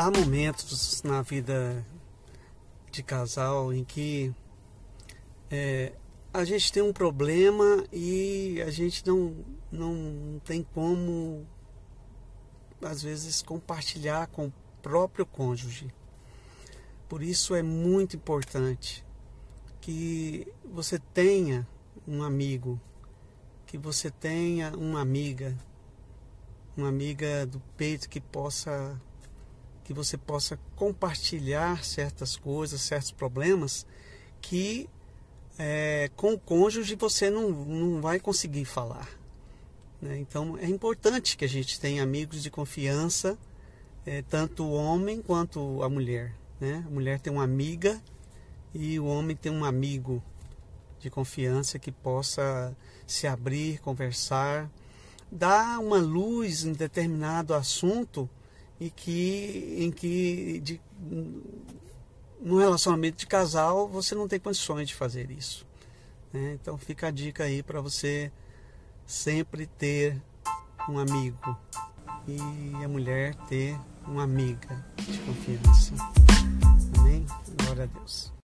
Há momentos na vida de casal em que é, a gente tem um problema e a gente não, não tem como, às vezes, compartilhar com o próprio cônjuge. Por isso é muito importante que você tenha um amigo, que você tenha uma amiga, uma amiga do peito que possa que você possa compartilhar certas coisas, certos problemas que é, com o cônjuge você não, não vai conseguir falar. Né? Então é importante que a gente tenha amigos de confiança, é, tanto o homem quanto a mulher. Né? A mulher tem uma amiga e o homem tem um amigo de confiança que possa se abrir, conversar, dar uma luz em determinado assunto e que em que de, no relacionamento de casal você não tem condições de fazer isso. Né? Então fica a dica aí para você sempre ter um amigo e a mulher ter uma amiga de confiança.